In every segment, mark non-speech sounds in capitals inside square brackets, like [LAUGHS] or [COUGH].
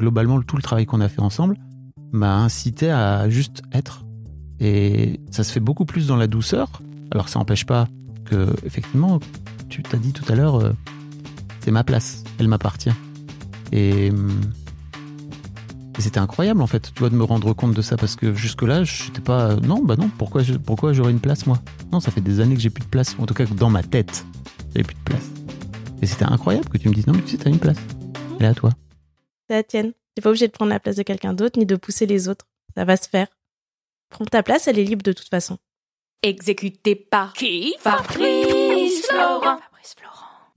globalement, tout le travail qu'on a fait ensemble m'a incité à juste être. Et ça se fait beaucoup plus dans la douceur. Alors ça n'empêche pas que, effectivement, tu t'as dit tout à l'heure, euh, c'est ma place, elle m'appartient. Et, hum, c'était incroyable en fait, tu de me rendre compte de ça parce que jusque-là, je n'étais pas. non, bah non, pourquoi, pourquoi j'aurais une place moi? Non, ça fait des années que j'ai plus de place, en tout cas dans ma tête, j'ai plus de place. Et c'était incroyable que tu me dises non, mais tu sais, t'as une place. Elle est à toi. C'est la tienne. T'es pas obligé de prendre la place de quelqu'un d'autre ni de pousser les autres. Ça va se faire. Prends ta place, elle est libre de toute façon. Exécuté par qui? Fabrice Florent. Fabrice Florent.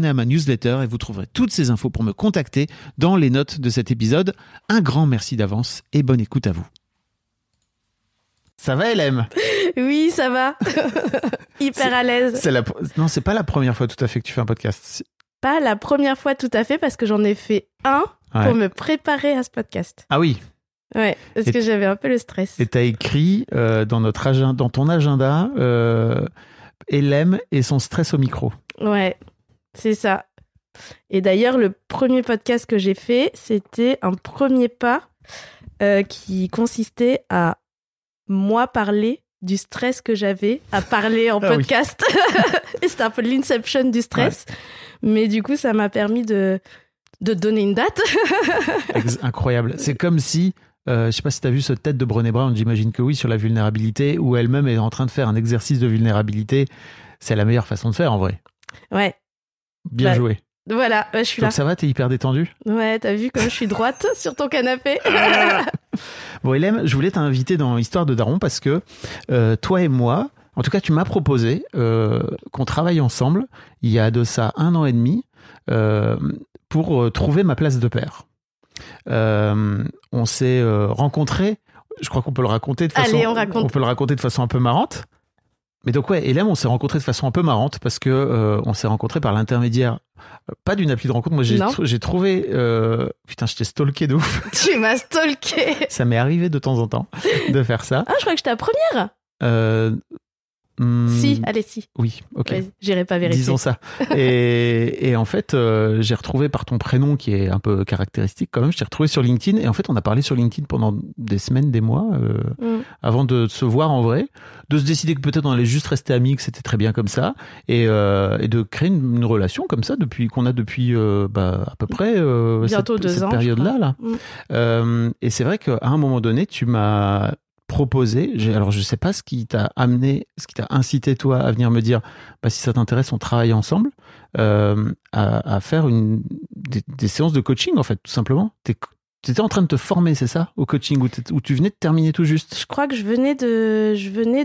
à ma newsletter et vous trouverez toutes ces infos pour me contacter dans les notes de cet épisode. Un grand merci d'avance et bonne écoute à vous. Ça va, LM Oui, ça va. [LAUGHS] Hyper à l'aise. La... Non, c'est pas la première fois tout à fait que tu fais un podcast. Pas la première fois tout à fait parce que j'en ai fait un Ouais. pour me préparer à ce podcast. Ah oui, Ouais, parce Et- que j'avais un peu le stress. et t'as écrit euh, dans, notre agenda, dans ton agenda euh, LM et son stress au micro. Ouais, c'est ça. Et d'ailleurs, le premier podcast que j'ai fait, c'était un premier pas euh, qui consistait à moi parler du stress que j'avais à parler en Ah podcast. [LAUGHS] Et c'était un peu l'inception du stress. Mais du coup, ça m'a permis de, de donner une date. [LAUGHS] Incroyable. C'est comme si, euh, je sais pas si tu as vu ce tête de Brené Brown, j'imagine que oui, sur la vulnérabilité, où elle-même est en train de faire un exercice de vulnérabilité. C'est la meilleure façon de faire en vrai. Ouais, Bien Ouais. joué. voilà, ouais, je suis là. Donc ça va, t'es hyper détendu Ouais, t'as vu comme je suis droite [LAUGHS] sur ton canapé [LAUGHS] Bon, Hélène, je voulais t'inviter dans Histoire de Daron parce que euh, toi et moi, en tout cas, tu m'as proposé euh, qu'on travaille ensemble il y a de ça un an et demi euh, pour trouver ma place de père. On s'est rencontrés, je crois qu'on peut le raconter de façon, Allez, on raconte. peut le raconter de façon un peu marrante. Mais donc ouais, Hélène, on s'est rencontrés de façon un peu marrante parce que euh, on s'est rencontrés par l'intermédiaire, euh, pas d'une appli de rencontre. Moi, j'ai Non. tr- j'ai trouvé, euh, putain, je t'ai stalké de ouf. [LAUGHS] Tu m'as stalké Ça m'est arrivé de temps en temps de faire ça. Ah, je crois que j'étais la première Euh, hmm, Si, allez, si. Oui, ok. J'irai pas vérifier. Disons ça. Et, et en fait, euh, j'ai retrouvé par ton prénom qui est un peu caractéristique quand même, je t'ai retrouvé sur LinkedIn. Et en fait, on a parlé sur LinkedIn pendant des semaines, des mois, euh, Mm. avant de se voir en vrai, de se décider que peut-être on allait juste rester amis, que c'était très bien comme ça, et, euh, et de créer une, une relation comme ça depuis qu'on a depuis bah, à peu près Bientôt cette, deux cette période-là. Là. Mm. Euh, et c'est vrai qu'à un moment donné, tu m'as proposé, alors je sais pas ce qui t'a amené, ce qui t'a incité toi à venir me dire, bah, si ça t'intéresse, on travaille ensemble, euh, à, faire des, séances de coaching en fait, tout simplement. T'es- T'étais en train de te former, c'est ça, au coaching, où tu venais de terminer tout juste? Je crois que je venais de, je venais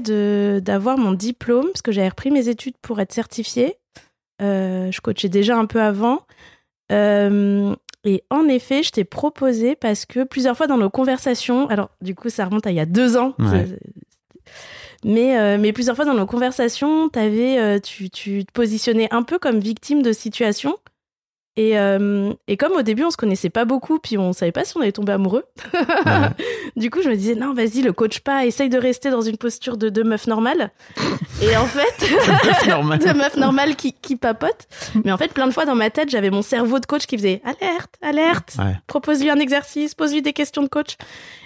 d'avoir mon diplôme parce que j'avais repris mes études pour être certifiée. Euh, je coachais déjà un peu avant. Euh, et en effet, je t'ai proposé parce que plusieurs fois dans nos conversations, alors du coup ça remonte à il y a deux ans, Ouais. c'est- mais, euh, mais plusieurs fois dans nos conversations, t'avais, euh, tu, tu te positionnais un peu comme victime de situation. Et, euh, et comme au début, on se connaissait pas beaucoup, puis on savait pas si on allait tomber amoureux. Ouais. [LAUGHS] du coup, je me disais, non, vas-y, le coach pas, essaye de rester dans une posture de, de meuf normale. et en fait, [LAUGHS] [LAUGHS] de meuf normale qui, qui papote. Mais en fait, plein de fois dans ma tête, j'avais mon cerveau de coach qui faisait alerte, alerte, Ouais. propose-lui un exercice, pose-lui des questions de coach.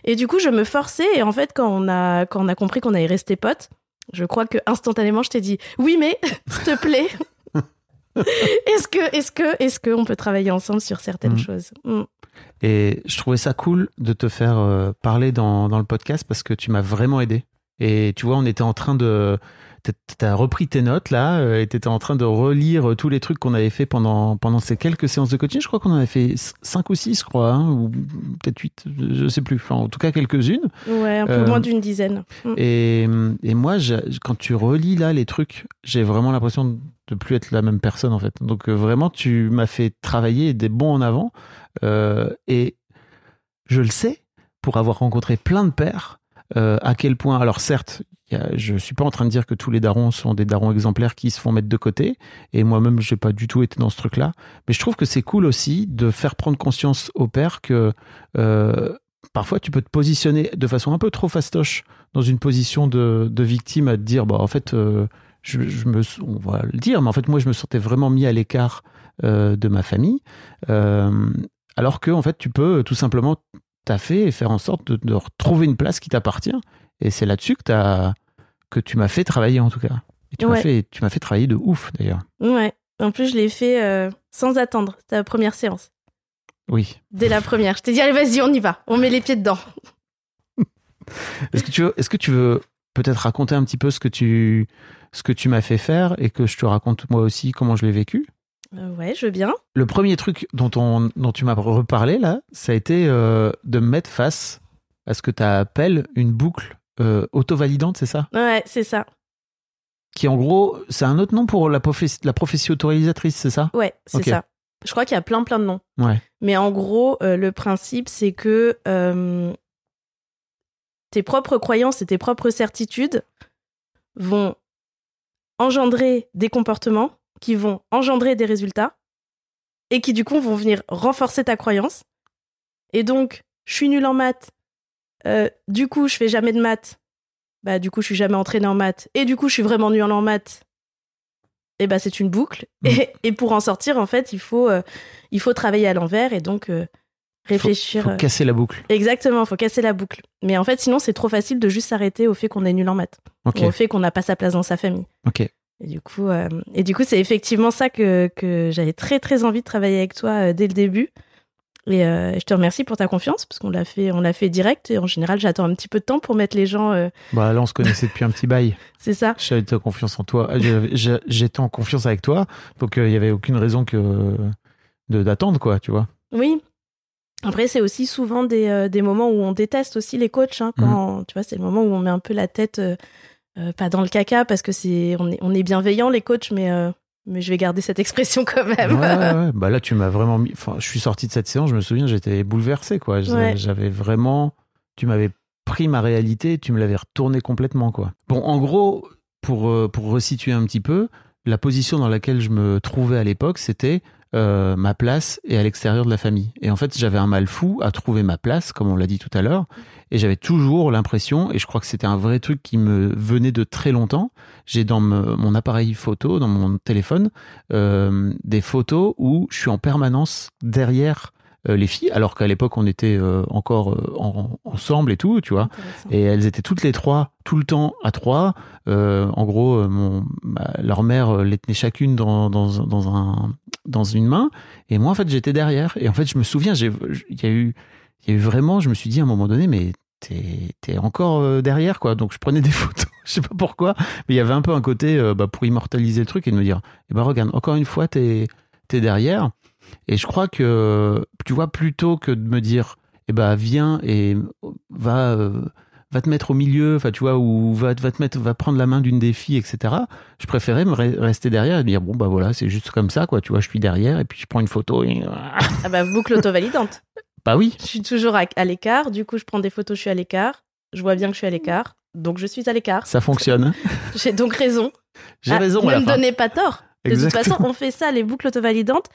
Et du coup, je me forçais. Et en fait, quand on a, quand on a compris qu'on allait rester potes, je crois que instantanément, je t'ai dit oui, mais s'il te plaît. [LAUGHS] est-ce que, est-ce que, est-ce que on peut travailler ensemble sur certaines Mm. choses? Mm. Et je trouvais ça cool de te faire euh, parler dans, dans le podcast parce que tu m'as vraiment aidé. Et tu vois, on était en train de. T'as- repris tes notes là euh, et t'étais en train de relire tous les trucs qu'on avait fait pendant, pendant ces quelques séances de coaching. Je crois qu'on en a fait 5 ou 6, je crois, hein, ou peut-être 8, je sais plus. Enfin, en tout cas, quelques-unes. Ouais, un peu Euh, moins d'une dizaine. Mm. Et, et moi, quand tu relis là les trucs, j'ai vraiment l'impression de plus être la même personne en fait. Donc euh, vraiment, tu m'as fait travailler des bons en avant. Euh, et je le sais, pour avoir rencontré plein de pères, euh, à quel point, alors certes, y a- je suis pas en train de dire que tous les darons sont des darons exemplaires qui se font mettre de côté, et moi-même, j'ai pas du tout été dans ce truc-là, mais je trouve que c'est cool aussi de faire prendre conscience aux pères que euh, parfois tu peux te positionner de façon un peu trop fastoche dans une position de, victime à te dire, bah en fait, euh, je, me, on va le dire, mais en fait, moi, je me sentais vraiment mis à l'écart de ma famille. Alors que en fait tu peux tout simplement taffer et faire en sorte de, de retrouver une place qui t'appartient et c'est là-dessus que, t'as- que tu m'as fait travailler en tout cas et tu m'as fait tu m'as fait travailler de ouf d'ailleurs Ouais. En plus, je l'ai fait euh, sans attendre. C'était la première séance. oui Dès la première. Je t'ai dit, allez, vas-y, on y va. On met les pieds dedans. [LAUGHS] est-ce que tu veux est-ce que tu veux peut-être raconter un petit peu ce que tu ce que tu m'as fait faire et que je te raconte moi aussi comment je l'ai vécu? Ouais, je veux bien. le premier truc dont, on, dont tu m'as reparlé là, ça a été euh, de me mettre face à ce que tu appelles une boucle euh, auto-validante, c'est ça? Ouais, c'est ça. Qui en gros, c'est un autre nom pour la, profession, la prophétie autorisatrice, c'est ça? Ouais, c'est ça. Je crois qu'il y a plein, plein de noms. Ouais. Mais en gros, euh, le principe, c'est que euh, tes propres croyances et tes propres certitudes vont engendrer des comportements qui vont engendrer des résultats et qui, du coup, vont venir renforcer ta croyance. Et donc, je suis nulle en maths. euh, du coup, je fais jamais de maths. Bah, du coup, je suis jamais entraînée en maths. Et du coup, je suis vraiment nulle en maths. Et bah, c'est une boucle. Mm. Et, et pour en sortir, en fait, il faut, euh, il faut travailler à l'envers et donc euh, réfléchir. Faut euh, casser la boucle. Exactement, faut casser la boucle. Mais en fait, sinon, c'est trop facile de juste s'arrêter au fait qu'on est nul en maths, ou au fait qu'on n'a pas sa place dans sa famille. ok. Et du coup, euh, et du coup, c'est effectivement ça que, que j'avais très très envie de travailler avec toi euh, dès le début. Et euh, je te remercie pour ta confiance parce qu'on l'a fait, on l'a fait direct. Et en général, j'attends un petit peu de temps pour mettre les gens. Bah là, on se connaissait depuis un petit bail. [LAUGHS] c'est ça. J'avais confiance en toi. J'étais en confiance avec toi, donc il y avait aucune raison que de d'attendre, quoi, tu vois. Oui. Après, c'est aussi souvent des, des moments où on déteste aussi les coachs. hein, quand, Tu vois, c'est le moment où on met un peu la tête, euh, pas dans le caca, parce que c'est on est, on est bienveillant les coachs, mais, euh, mais je vais garder cette expression quand même. Ouais, ouais, ouais. [LAUGHS] Bah là, tu m'as vraiment mis. Enfin, je suis sorti de cette séance, je me souviens, j'étais bouleversé, quoi. Ouais. J'avais vraiment. Tu m'avais pris ma réalité, tu me l'avais retourné complètement, quoi. Bon, en gros, pour, euh, pour resituer un petit peu, la position dans laquelle je me trouvais à l'époque, c'était euh, ma place est à l'extérieur de la famille. Et en fait, j'avais un mal fou à trouver ma place, comme on l'a dit tout à l'heure. Et j'avais toujours l'impression, et je crois que c'était un vrai truc qui me venait de très longtemps, j'ai dans mon appareil photo, dans mon téléphone, euh, des photos où je suis en permanence derrière les filles, alors qu'à l'époque on était euh, encore euh, en- ensemble et tout, tu vois. Et elles étaient toutes les trois, tout le temps à trois. Euh, en gros, euh, mon, ma- leur mère euh, les tenait chacune dans, dans, dans, un, dans une main. Et moi, en fait, j'étais derrière. Et en fait, je me souviens, j'ai- il y, a eu- il y a eu vraiment, je me suis dit à un moment donné, mais t'es encore euh, derrière, quoi. Donc, je prenais des [LAUGHS] photos. Je sais pas pourquoi. Mais il y avait un peu un côté euh, bah, pour immortaliser le truc et de me dire, eh ben, regarde, encore une fois, t'es es derrière. Et je crois que, tu vois, plutôt que de me dire, eh ben, viens et va, euh, va te mettre au milieu, enfin, tu vois, ou va, va te mettre, va prendre la main d'une des filles, etc. Je préférais me re- rester derrière et me dire, bon, bah voilà, c'est juste comme ça, quoi, tu vois, je suis derrière et puis je prends une photo et. Ah bah, boucle auto-validante. [LAUGHS] Bah oui, Je suis toujours à, à l'écart. Du coup, je prends des photos, je suis à l'écart. Je vois bien que je suis à l'écart. Donc, je suis à l'écart. ça fonctionne. [LAUGHS] J'ai donc raison. J'ai Ah, raison Ne me donnez pas tort. De toute façon, on fait ça, les boucles auto-validantes.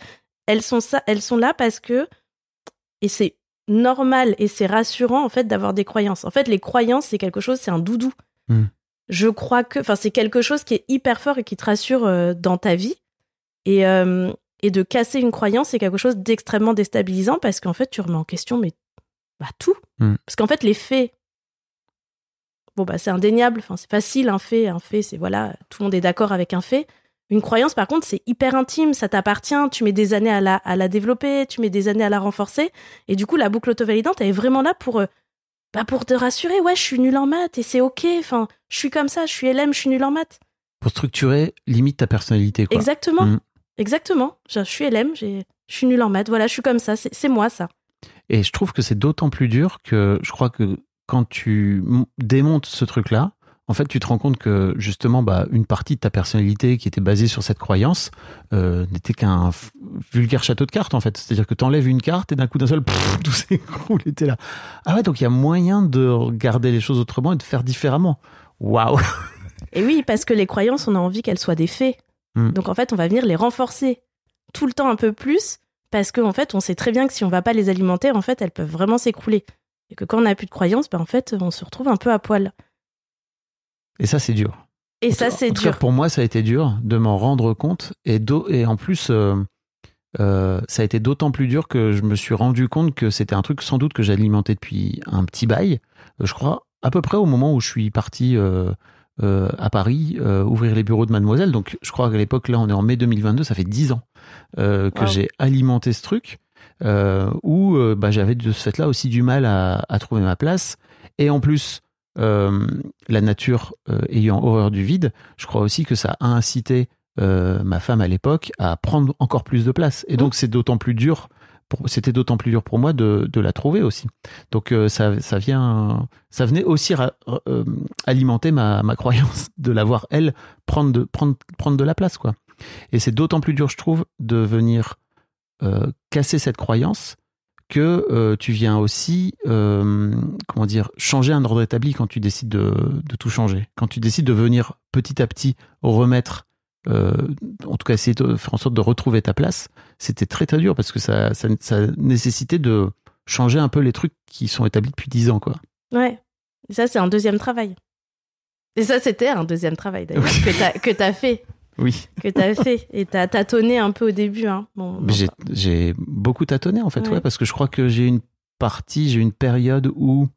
Elles sont ça, elles sont là parce que et c'est normal et c'est rassurant en fait d'avoir des croyances. En fait, les croyances c'est quelque chose, c'est un doudou. Hmm. Je crois que, enfin, c'est quelque chose qui est hyper fort et qui te rassure euh, dans ta vie. Et euh, et de casser une croyance, c'est quelque chose d'extrêmement déstabilisant parce qu'en fait, tu remets en question mais bah tout. Hmm. Parce qu'en fait, les faits bon bah c'est indéniable, enfin c'est facile un fait, un fait c'est voilà, tout le monde est d'accord avec un fait. Une croyance par contre, c'est hyper intime, ça t'appartient, tu mets des années à la à la développer, tu mets des années à la renforcer et du coup la boucle auto-validante elle est vraiment là pour euh, bah pour te rassurer, ouais, je suis nul en maths et c'est OK, enfin, je suis comme ça, je suis LM, je suis nul en maths. Pour structurer, limite ta personnalité, quoi. Exactement. Mm. Exactement. Je je suis LM, j'ai je suis nul en maths, voilà, je suis comme ça, c'est moi ça. Et je trouve que c'est d'autant plus dur que je crois que quand tu démontes ce truc-là, en fait, tu te rends compte que justement, bah, une partie de ta personnalité qui était basée sur cette croyance euh, n'était qu'un vulgaire château de cartes, en fait. C'est-à-dire que tu enlèves une carte et d'un coup d'un seul, pff, [LAUGHS] tout s'écroule et t'es là. Ah ouais, donc il y a moyen de regarder les choses autrement et de faire différemment. Waouh Et oui, parce que les croyances, on a envie qu'elles soient des faits. Mm. Donc en fait, on va venir les renforcer tout le temps un peu plus parce qu'en fait, on sait très bien que si on va pas les alimenter, en fait, elles peuvent vraiment s'écrouler. Et que quand on n'a plus de croyances, ben, en fait, on se retrouve un peu à poil. Et ça, c'est dur. Et En ça, c'est cas, dur. pour moi, ça a été dur de m'en rendre compte. Et, en plus, euh, euh, ça a été d'autant plus dur que je me suis rendu compte que c'était un truc sans doute que j'alimentais depuis un petit bail. Euh, Je crois à peu près au moment où je suis parti euh, à Paris ouvrir les bureaux de Mademoiselle. Donc, je crois qu'à l'époque, là, on est en mai 2022, ça fait 10 ans que Wow. j'ai alimenté ce truc. Où bah, j'avais de ce fait-là aussi du mal à, à trouver ma place. Et en plus, euh, la nature euh, ayant horreur du vide, je crois aussi que ça a incité euh, ma femme à l'époque à prendre encore plus de place. Et donc c'est d'autant plus dur. C'était d'autant plus dur pour moi de, de la trouver aussi. Donc ça, ça vient, ça venait aussi alimenter ma, ma croyance [LAUGHS] de la voir elle prendre de prendre prendre de la place quoi. Et c'est d'autant plus dur, je trouve, de venir casser cette croyance que euh, tu viens aussi, euh, comment dire, changer un ordre établi quand tu décides de, de tout changer. Quand tu décides de venir petit à petit remettre, euh, en tout cas essayer de faire en sorte de retrouver ta place, c'était très très dur parce que ça, ça, ça nécessitait de changer un peu les trucs qui sont établis depuis dix ans, quoi. Ouais. Et ça, c'est un deuxième travail. Et ça, c'était un deuxième travail, d'ailleurs, que que t'as fait. Oui. Que t'as fait. Et t'as tâtonné un peu au début. Hein. Bon, j'ai, j'ai beaucoup tâtonné en fait, Ouais. ouais, parce que je crois que j'ai une partie, j'ai une période où,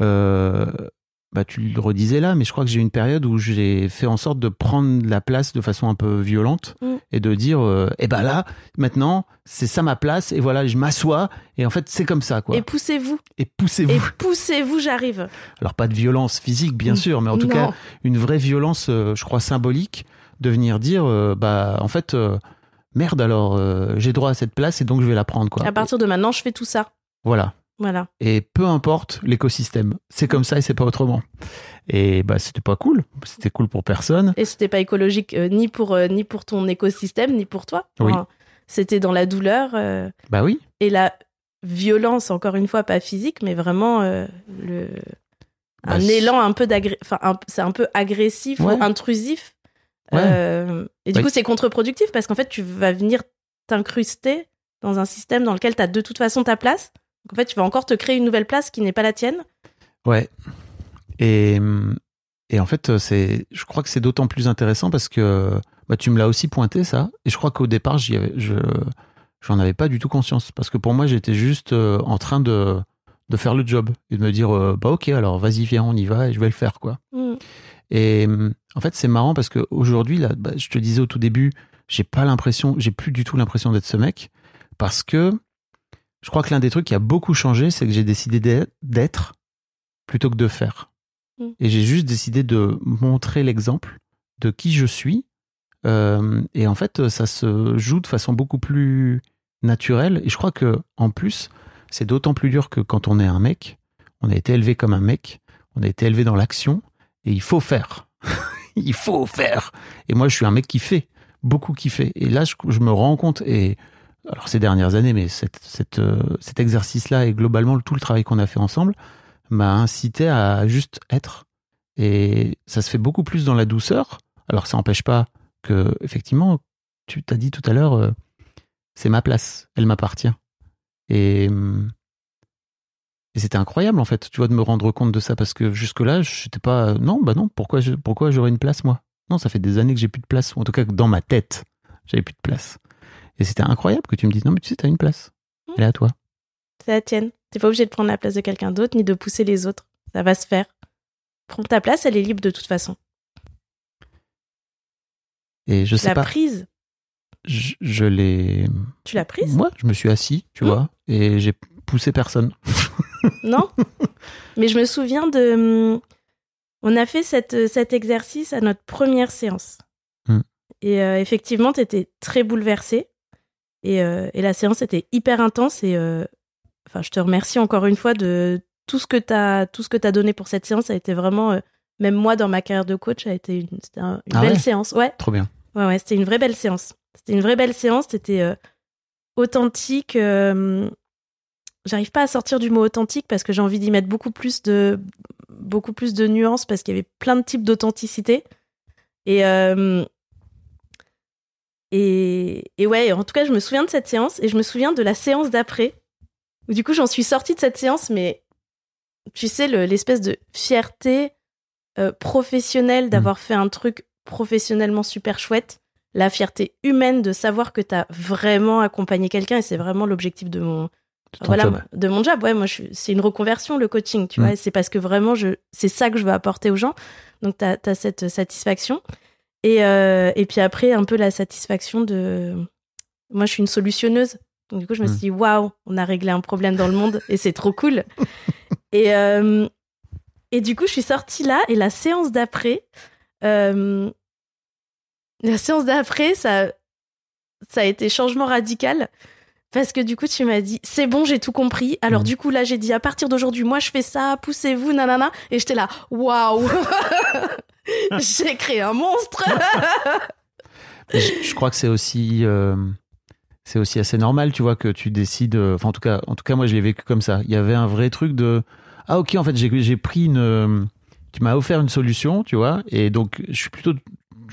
euh, bah tu le redisais là, mais je crois que j'ai une période où j'ai fait en sorte de prendre la place de façon un peu violente Mm. et de dire, euh, eh ben là, maintenant, c'est ça ma place et voilà, je m'assois et en fait c'est comme ça quoi. Et poussez-vous. Et, poussez-vous. Et poussez-vous, j'arrive. Alors pas de violence physique bien sûr, mais en tout Non. cas une vraie violence, euh, je crois symbolique, de venir dire, euh, bah en fait. euh, Merde alors, euh, j'ai droit à cette place et donc je vais la prendre quoi. À partir de maintenant, je fais tout ça. Voilà. Voilà. Et peu importe l'écosystème, c'est comme ça et c'est pas autrement. Et bah c'était pas cool, c'était cool pour personne. Et c'était pas écologique euh, ni pour euh, ni pour ton écosystème ni pour toi. Oui. c'était dans la douleur euh, Bah oui, et la violence encore une fois pas physique mais vraiment le Bah, un élan un peu d'agré enfin c'est un peu agressif Ouais. ou intrusif. Ouais. Euh, et du Ouais. coup c'est contre-productif parce qu'en fait tu vas venir t'incruster dans un système dans lequel tu as de toute façon ta place. Donc en fait tu vas encore te créer une nouvelle place qui n'est pas la tienne. ouais. Et, et en fait, c'est, je crois que c'est d'autant plus intéressant parce que bah, tu me l'as aussi pointé ça. Et je crois qu'au départ, j'y avais, je, j'en avais pas du tout conscience parce que pour moi, j'étais juste euh, en train de, de faire le job et de me dire, euh, bah ok, alors vas-y, viens, on y va et je vais le faire quoi. Mm. Et hum, en fait, c'est marrant parce qu'aujourd'hui, là, bah, je te disais au tout début, j'ai pas l'impression, j'ai plus du tout l'impression d'être ce mec parce que je crois que l'un des trucs qui a beaucoup changé, c'est que j'ai décidé d'être- d'être plutôt que de faire. Mm. Et j'ai juste décidé de montrer l'exemple de qui je suis. Euh, et en fait, ça se joue de façon beaucoup plus naturelle. Et je crois que, en plus, c'est d'autant plus dur que quand on est un mec, on a été élevé comme un mec, on a été élevé dans l'action, et il faut faire. [LAUGHS] il faut faire. Et moi, je suis un mec qui fait, beaucoup qui fait. Et là, je, me rends compte, et alors ces dernières années, mais euh, cet exercice-là et globalement tout le travail qu'on a fait ensemble m'a incité à juste être. Et ça se fait beaucoup plus dans la douceur. Alors ça n'empêche pas que, effectivement, tu t'as dit tout à l'heure, euh, c'est ma place, elle m'appartient. Et, hum, et c'était incroyable en fait, tu vois, de me rendre compte de ça parce que jusque-là, j'étais pas. Non, bah non, pourquoi, je- pourquoi j'aurais une place moi? Non, ça fait des années que j'ai plus de place, ou en tout cas dans ma tête, j'avais plus de place. Et c'était incroyable que tu me dises non, mais tu sais, t'as une place. Elle est à toi. C'est la tienne. T'es pas obligé de prendre la place de quelqu'un d'autre ni de pousser les autres. Ça va se faire. Prends ta place, elle est libre de toute façon. Et je sais La pas, prise, je, je l'ai. tu l'as prise? Moi, je me suis assis, tu Mmh. vois, et j'ai poussé personne. [LAUGHS] Non [LAUGHS] Mais je me souviens de. hum, On a fait cette, cet exercice à notre première séance. Hmm. Et euh, effectivement, tu étais très bouleversée. Et, euh, et la séance était hyper intense. Et euh, enfin, je te remercie encore une fois de tout ce que tu as, donné pour cette séance. Ça a été vraiment. même moi, dans ma carrière de coach, ça a été une, un- une Ah belle ouais séance. Ouais, Trop bien. Ouais, ouais, c'était une vraie belle séance. C'était une vraie belle séance. C'était authentique. euh, J'arrive pas à sortir du mot authentique parce que j'ai envie d'y mettre beaucoup plus de beaucoup plus de nuances parce qu'il y avait plein de types d'authenticité. Et euh, et et ouais, en tout cas, je me souviens de cette séance et je me souviens de la séance d'après. Où du coup, j'en suis sortie de cette séance, mais tu sais, le- l'espèce de fierté euh, professionnelle d'avoir fait un truc professionnellement super chouette, la fierté humaine de savoir que tu as vraiment accompagné quelqu'un et c'est vraiment l'objectif de mon ton voilà job. de mon job. Ouais, moi c'est une reconversion le coaching, tu Mm. vois, c'est parce que vraiment je c'est ça que je veux apporter aux gens. Donc tu as, cette satisfaction et euh, et puis après un peu la satisfaction de moi je suis une solutionneuse. Donc du coup je me Mm. suis dit waouh, on a réglé un problème dans le monde et c'est trop cool. [LAUGHS] et euh, et du coup je suis sortie là et la séance d'après euh, la séance d'après, ça, ça a été changement radical. Parce que du coup, tu m'as dit, c'est bon, j'ai tout compris. Alors, Mhm. du coup, là, j'ai dit, à partir d'aujourd'hui, moi, je fais ça, poussez-vous, nanana. Et j'étais là, waouh! [LAUGHS] j'ai créé un monstre! Je, je crois que c'est aussi, euh, c'est aussi assez normal, tu vois, que tu décides. euh, Enfin, en tout cas, en tout cas, moi, je l'ai vécu comme ça. Il y avait un vrai truc de ah ok, en fait, j'ai j'ai pris une. euh, Tu m'as offert une solution, tu vois, et donc je suis plutôt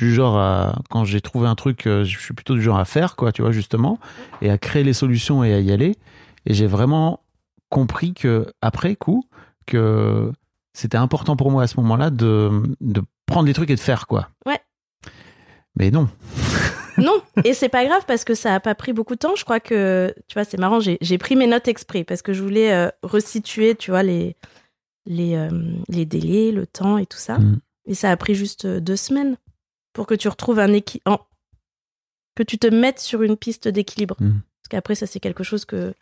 du genre à quand j'ai trouvé un truc, euh, je suis plutôt du genre à faire, quoi, tu vois, justement, et à créer les solutions et à y aller. Et j'ai vraiment compris que après coup que c'était important pour moi à ce moment-là de, de prendre les trucs et de faire quoi. Ouais. Mais non. [LAUGHS] non, et c'est pas grave parce que ça a pas pris beaucoup de temps. Je crois que, tu vois, c'est marrant, j'ai pris mes notes exprès parce que je voulais euh, resituer, tu vois, les, les, euh, les délais, le temps et tout ça. Mm. Et ça a pris juste deux semaines pour que tu retrouves un équilibre. Que tu te mettes sur une piste d'équilibre. Mm. Parce qu'après, ça, c'est quelque chose que.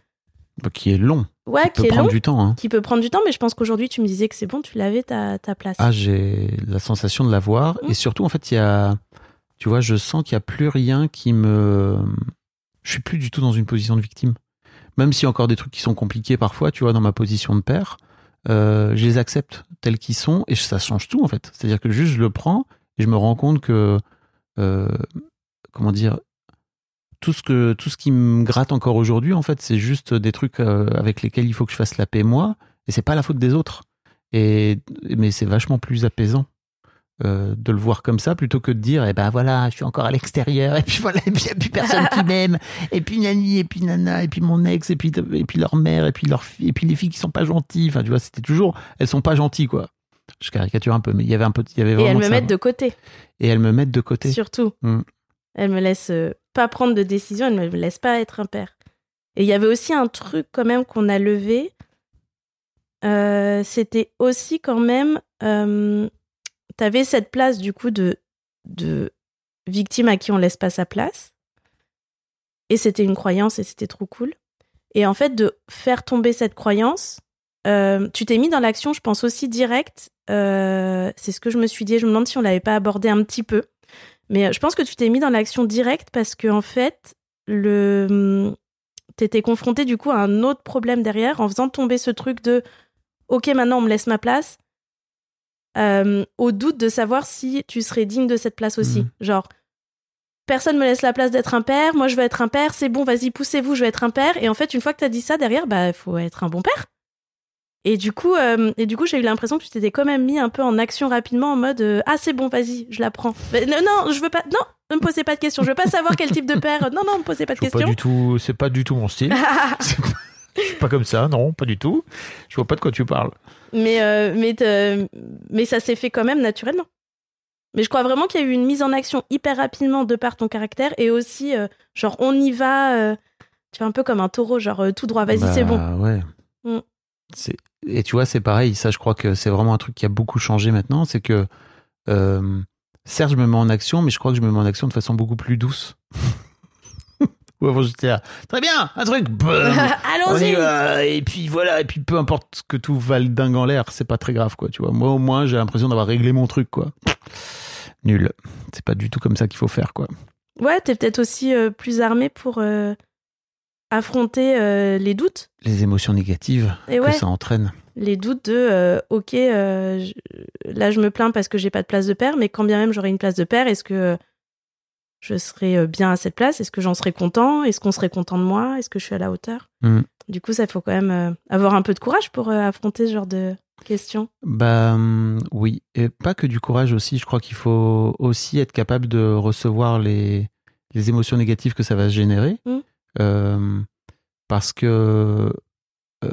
Qui est long. Ouais, peut qui est prendre long, du temps. Hein. qui peut prendre du temps, mais je pense qu'aujourd'hui, tu me disais que c'est bon, tu l'avais ta, ta place. Ah, j'ai la sensation de l'avoir. Mm. Et surtout, en fait, il y a. Tu vois, je sens qu'il n'y a plus rien qui me. Je suis plus du tout dans une position de victime. Même s'il y a encore des trucs qui sont compliqués parfois, tu vois, dans ma position de père, euh, je les accepte tels qu'ils sont et ça change tout, en fait. C'est-à-dire que juste je le prends et je me rends compte que. euh, comment dire tout ce que tout ce qui me gratte encore aujourd'hui en fait c'est juste des trucs euh, avec lesquels il faut que je fasse la paix moi et c'est pas la faute des autres et mais c'est vachement plus apaisant euh, de le voir comme ça plutôt que de dire eh ben voilà je suis encore à l'extérieur et puis [LAUGHS] voilà et puis il y a plus personne qui [LAUGHS] m'aime et puis nani et puis nana et puis mon ex et puis et puis leur mère et puis leur et puis les filles qui sont pas gentilles enfin tu vois c'était toujours elles sont pas gentilles quoi je caricature un peu mais il y avait un peu il y avait et vraiment elles me ça. mettent de côté, et elles me mettent de côté surtout. Mm. Elles me laissent euh, pas prendre de décision, elles me laissent pas être un père. Et il y avait aussi un truc quand même qu'on a levé. Euh, C'était aussi quand même. Euh, T'avais cette place du coup de, de victime à qui on laisse pas sa place. Et c'était une croyance et c'était trop cool. Et en fait, de faire tomber cette croyance, euh, tu t'es mis dans l'action, je pense aussi direct. Euh, c'est ce que je me suis dit. Je me demande si on l'avait pas abordé un petit peu. Mais euh, je pense que tu t'es mis dans l'action directe parce que en fait, le t'étais confronté du coup à un autre problème derrière en faisant tomber ce truc de OK, maintenant on me laisse ma place. euh, au doute de savoir si tu serais digne de cette place aussi. Mhm. Genre, personne me laisse la place d'être un père, moi je veux être un père, c'est bon, vas-y, poussez-vous, je veux être un père. Et en fait, une fois que t'as dit ça derrière, bah, il faut être un bon père. Et du coup, euh, et du coup, j'ai eu l'impression que tu t'étais quand même mis un peu en action rapidement en mode euh, ah c'est bon, vas-y, je la prends. Mais non, non, je veux pas. Non, ne me posez pas de questions. Je veux pas savoir quel type de père. Non, non, ne me posez pas de questions. Pas du tout, c'est pas du tout mon style. [LAUGHS] C'est pas- suis pas comme ça, non, pas du tout. Je vois pas de quoi tu parles. mais, euh, mais, mais ça s'est fait quand même naturellement. Mais je crois vraiment qu'il y a eu une mise en action hyper rapidement de par ton caractère et aussi, genre, on y va, tu vois, un peu comme un taureau, genre, tout droit, vas-y, Bah, c'est bon. Ouais. Mm. C'est- Et tu vois, c'est pareil. Ça, je crois que c'est vraiment un truc qui a beaucoup changé maintenant. C'est que, euh, certes, je me mets en action, mais je crois que je me mets en action de façon beaucoup plus douce. [LAUGHS] Ou avant, j'étais là, très bien, un truc, [LAUGHS] Allons-y. Et puis voilà, et puis peu importe que tout va le dingue en l'air, c'est pas très grave, quoi. Tu vois, moi au moins, j'ai l'impression d'avoir réglé mon truc, quoi. Nul. C'est pas du tout comme ça qu'il faut faire, quoi. Ouais, t'es peut-être aussi euh, plus armé pour euh, affronter euh, les doutes. Les émotions négatives Et que ouais, ça entraîne. les doutes de euh, ok, euh, je- là je me plains parce que j'ai pas de place de père, mais quand bien même j'aurais une place de père, est-ce que je serais euh, bien à cette place? Est-ce que j'en serais content? Est-ce qu'on serait content de moi? Est-ce que je suis à la hauteur? Mm. Du coup, ça faut quand même avoir un peu de courage pour affronter ce genre de questions. Bah hum, oui, et pas que du courage aussi. Je crois qu'il faut aussi être capable de recevoir les, les émotions négatives que ça va générer. Mm. Euh, parce que, euh,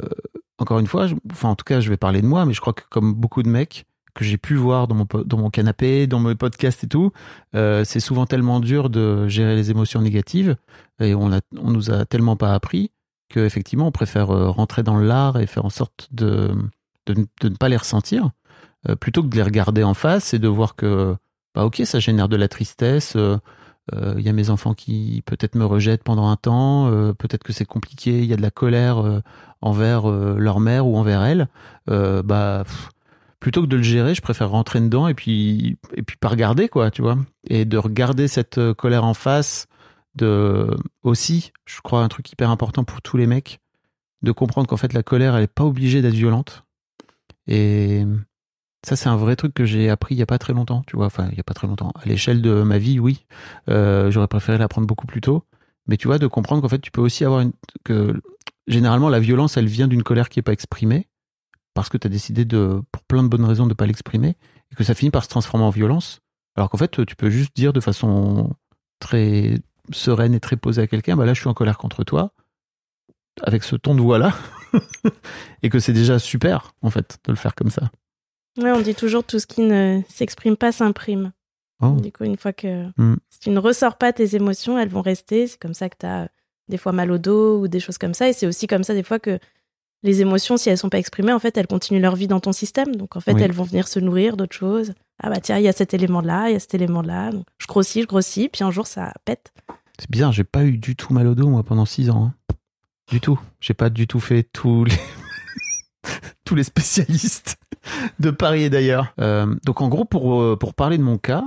encore une fois, enfin en tout cas, je vais parler de moi, mais je crois que comme beaucoup de mecs que j'ai pu voir dans mon, po- dans mon canapé, dans mes podcasts et tout, euh, c'est souvent tellement dur de gérer les émotions négatives et on, a, on nous a tellement pas appris qu'effectivement, on préfère rentrer dans l'art et faire en sorte de de, ne- pas les ressentir, plutôt que de les regarder en face et de voir que, bah ok, ça génère de la tristesse. Euh, euh, Il y a mes enfants qui peut-être me rejettent pendant un temps, euh, peut-être que c'est compliqué, il y a de la colère euh, envers euh, leur mère ou envers elle. euh, bah, plutôt que de le gérer, je préfère rentrer dedans et puis, et puis pas regarder, quoi, tu vois. Et de regarder cette euh, colère en face, de aussi, je crois, un truc hyper important pour tous les mecs, de comprendre qu'en fait, la colère, elle est pas obligée d'être violente. Et ça, c'est un vrai truc que j'ai appris il y a pas très longtemps, tu vois. Enfin, il y a pas très longtemps. À l'échelle de ma vie, oui. Euh, J'aurais préféré l'apprendre beaucoup plus tôt. Mais tu vois, de comprendre qu'en fait, tu peux aussi avoir une. généralement, la violence, elle vient d'une colère qui est pas exprimée. Parce que tu as décidé de, pour plein de bonnes raisons, de pas l'exprimer. Et que ça finit par se transformer en violence. Alors qu'en fait, tu peux juste dire de façon très sereine et très posée à quelqu'un, bah là, je suis en colère contre toi. Avec ce ton de voix-là. [LAUGHS] et que c'est déjà super, en fait, de le faire comme ça. Ouais, on dit toujours tout ce qui ne s'exprime pas s'imprime. Oh. Du coup, une fois que Mm. si tu ne ressors pas tes émotions, elles vont rester. C'est comme ça que tu as des fois mal au dos ou des choses comme ça. Et c'est aussi comme ça des fois que les émotions, si elles sont pas exprimées, en fait, elles continuent leur vie dans ton système. Donc en fait, Oui. elles vont venir se nourrir d'autres choses. Ah bah tiens, il y a cet élément-là, il y a cet élément-là. Donc, je grossis, je grossis, puis un jour ça pète. C'est bizarre, j'ai pas eu du tout mal au dos, moi, pendant six ans. hein. Du tout. J'ai pas du tout fait tous les, [LAUGHS] tous les spécialistes [LAUGHS] de Paris et d'ailleurs. Euh, donc, en gros, pour, euh, pour parler de mon cas,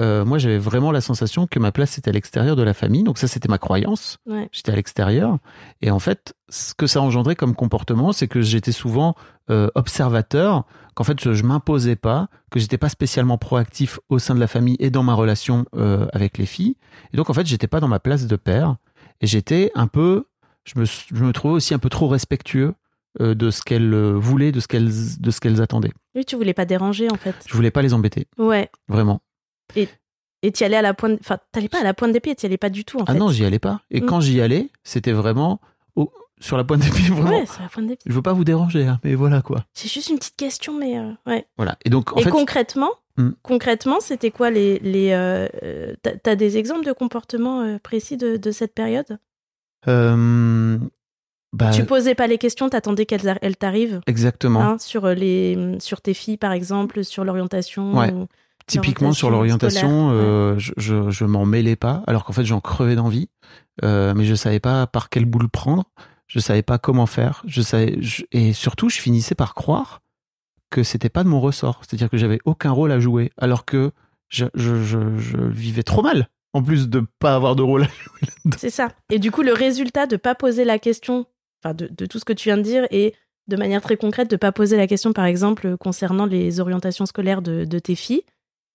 euh, moi, j'avais vraiment la sensation que ma place était à l'extérieur de la famille. Donc, ça, c'était ma croyance. Ouais. J'étais à l'extérieur. Et en fait, ce que ça engendrait comme comportement, c'est que j'étais souvent euh, observateur, qu'en fait, je, je m'imposais pas, que j'étais pas spécialement proactif au sein de la famille et dans ma relation avec les filles. Et donc, en fait, j'étais pas dans ma place de père. Et j'étais un peu, je me, je me trouvais aussi un peu trop respectueux de ce qu'elles euh, voulaient, de ce qu'elles, de ce qu'elles attendaient. Oui, tu voulais pas déranger en fait. Je voulais pas les embêter, Ouais. vraiment. Et tu allais à la pointe, enfin, t'allais pas à la pointe d'épée, tu allais pas du tout en ah fait. non, j'y allais pas. Et Mm. quand j'y allais, c'était vraiment au- sur la pointe des pieds, vraiment. Ouais, sur la pointe d'épée. Je veux pas vous déranger, hein, mais voilà quoi. J'ai juste une petite question, mais euh, ouais. Voilà. Et donc, en Et fait, concrètement, Hmm. concrètement, c'était quoi les les euh, euh, t'as- des exemples de comportements euh, précis de, de cette période? Euh, bah, Tu posais pas les questions, t'attendais qu'elles ar- elles t'arrivent exactement. hein, sur euh, les sur tes filles par exemple, sur l'orientation. Ouais. ou- Typiquement sur l'orientation euh, je, je, je m'en mêlais pas, alors qu'en fait j'en crevais d'envie, euh, mais je savais pas par quelle boule prendre, je savais pas comment faire, je savais, je- et surtout je finissais par croire que c'était pas de mon ressort, c'est-à-dire que j'avais aucun rôle à jouer, alors que je, je vivais trop mal, en plus de pas avoir de rôle. à jouer. C'est ça. Et du coup, le résultat de pas poser la question, enfin de, de tout ce que tu viens de dire, et de manière très concrète de pas poser la question, par exemple, concernant les orientations scolaires de, de tes filles,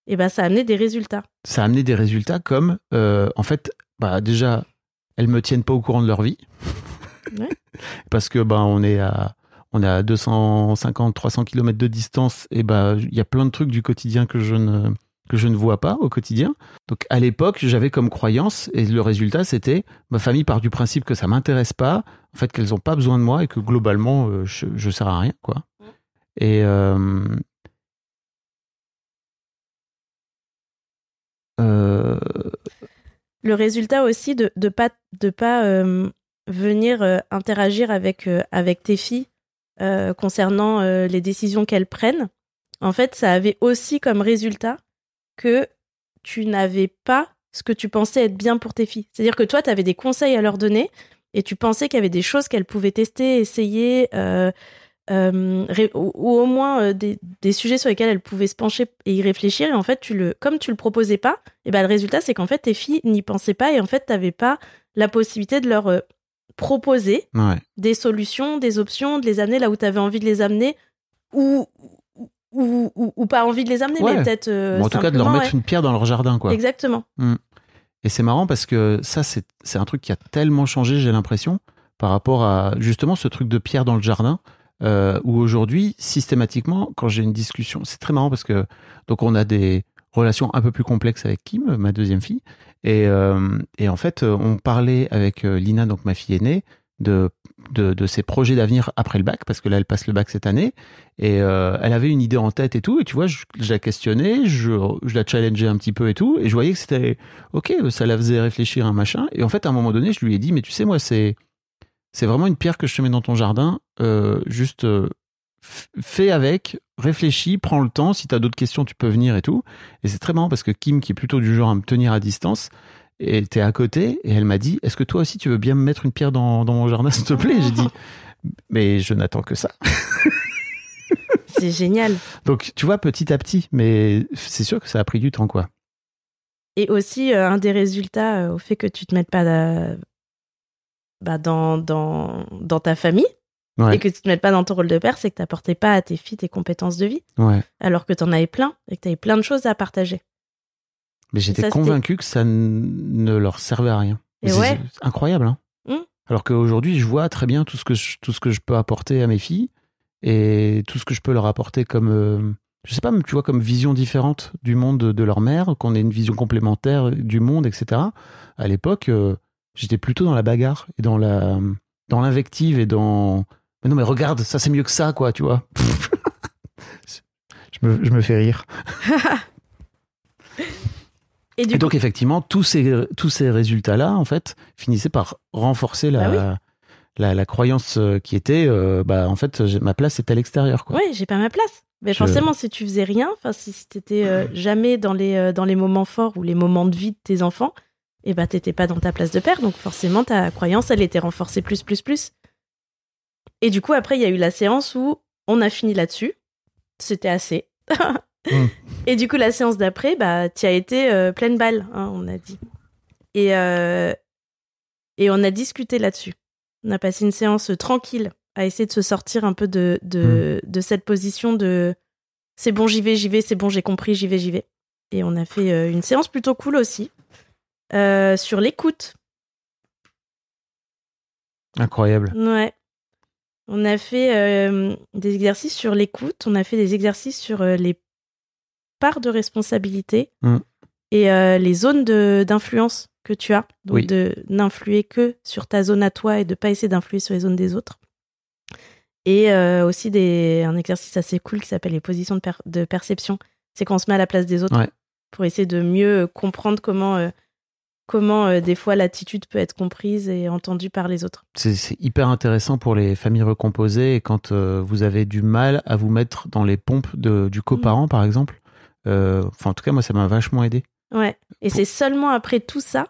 et ben ça a amené des résultats. Ça a amené des résultats comme, euh, en fait, bah déjà, elles me tiennent pas au courant de leur vie, Ouais. [LAUGHS] parce que bah on est à on est à 250 300 km de distance et bah il y a plein de trucs du quotidien que je ne que je ne vois pas au quotidien. Donc à l'époque, j'avais comme croyance, et le résultat, c'était ma famille part du principe que ça m'intéresse pas, en fait qu'elles n'ont pas besoin de moi et que globalement, euh, je, je sers à rien, quoi. Et euh, euh, Le résultat aussi de de pas de pas venir interagir avec avec tes filles concernant les décisions qu'elles prennent. En fait, ça avait aussi comme résultat que tu n'avais pas ce que tu pensais être bien pour tes filles. C'est-à-dire que toi, tu avais des conseils à leur donner et tu pensais qu'il y avait des choses qu'elles pouvaient tester, essayer, euh, euh, ou, ou au moins euh, des, des sujets sur lesquels elles pouvaient se pencher et y réfléchir. Et en fait, tu le, comme tu le proposais pas, et ben le résultat, c'est qu'en fait, tes filles n'y pensaient pas et en fait, tu n'avais pas la possibilité de leur proposer ouais. des solutions, des options, de les amener là où tu avais envie de les amener ou, ou, ou, ou pas envie de les amener, Ouais. mais peut-être. euh, Bon, en tout cas, de leur mettre ouais. une pierre dans leur jardin, quoi. Exactement. Et c'est marrant parce que ça, c'est un truc qui a tellement changé, j'ai l'impression, par rapport à justement ce truc de pierre dans le jardin, euh, où aujourd'hui, systématiquement, quand j'ai une discussion, c'est très marrant parce que donc on a des relations un peu plus complexes avec Kim, ma deuxième fille, et, euh, et en fait, on parlait avec Lina, donc ma fille aînée, de, de, de ses projets d'avenir après le bac, parce que là, elle passe le bac cette année, et euh, elle avait une idée en tête et tout, et tu vois, je, je la questionnais, je, je la challengeais un petit peu et tout, et je voyais que c'était ok, ça la faisait réfléchir à un machin. Et en fait, à un moment donné, je lui ai dit, mais tu sais, moi, c'est c'est vraiment une pierre que je te mets dans ton jardin. euh, juste euh, fais avec, réfléchis, prends le temps. Si tu as d'autres questions, tu peux venir et tout. Et c'est très marrant parce que Kim, qui est plutôt du genre à me tenir à distance, était à côté et elle m'a dit, est-ce que toi aussi tu veux bien me mettre une pierre dans, dans mon jardin, s'il te plaît? J'ai dit, mais je n'attends que ça. [LAUGHS] C'est génial. Donc, tu vois, petit à petit, mais c'est sûr que ça a pris du temps, quoi. Et aussi, euh, un des résultats euh, au fait que tu te mettes pas euh, bah, dans, dans, dans ta famille Ouais. et que tu te mettes pas dans ton rôle de père, c'est que tu n'apportais pas à tes filles tes compétences de vie, Ouais. alors que tu en avais plein et que tu avais plein de choses à partager. Mais j'étais convaincu que ça ne leur servait à rien. C'est- ouais. incroyable, hein Mm. Alors qu'aujourd'hui, je vois très bien tout ce, que je, tout ce que je peux apporter à mes filles et tout ce que je peux leur apporter comme, euh, je sais pas, tu vois, comme vision différente du monde de, de leur mère, qu'on ait une vision complémentaire du monde, etc. À l'époque, euh, j'étais plutôt dans la bagarre et dans la, dans l'invective et dans, mais non, mais regarde, ça c'est mieux que ça, quoi, tu vois. [LAUGHS] je, me, je me fais rire. [LAUGHS] Et du Et donc effectivement, tous ces, tous ces résultats-là, en fait, finissaient par renforcer la, Bah la, la croyance euh, qui était, euh, bah en fait, ma place est à l'extérieur. Ouais, j'ai pas ma place. Mais Je- forcément, si tu faisais rien, enfin, si t'étais euh, jamais dans les, euh, dans les moments forts ou les moments de vie de tes enfants, et bah, t'étais pas dans ta place de père. Donc, forcément, ta croyance, elle était renforcée plus, plus, plus. Et du coup, après, il y a eu la séance où on a fini là-dessus. C'était assez. [LAUGHS] Mm. Et du coup, la séance d'après, bah, tu as été euh, pleine balle, hein, on a dit. Et, euh, et on a discuté là-dessus. On a passé une séance tranquille à essayer de se sortir un peu de, de, de cette position de c'est bon, j'y vais, j'y vais, c'est bon, j'ai compris, j'y vais, j'y vais. Et on a fait euh, une séance plutôt cool aussi sur l'écoute. Incroyable. Ouais. On a fait euh, des exercices sur l'écoute, on a fait des exercices sur euh, les parts de responsabilité Mm. et euh, les zones d'influence que tu as. Donc Oui. de n'influer que sur ta zone à toi et de pas essayer d'influer sur les zones des autres. Et euh, aussi des, un exercice assez cool qui s'appelle les positions de, per- de perception. C'est qu'on se met à la place des autres Ouais. pour essayer de mieux euh, comprendre comment, euh, comment euh, des fois l'attitude peut être comprise et entendue par les autres. C'est hyper intéressant pour les familles recomposées et quand vous avez du mal à vous mettre dans les pompes de, du coparent, par exemple. Euh, Enfin, en tout cas, moi, ça m'a vachement aidé. Ouais. Et c'est seulement après tout ça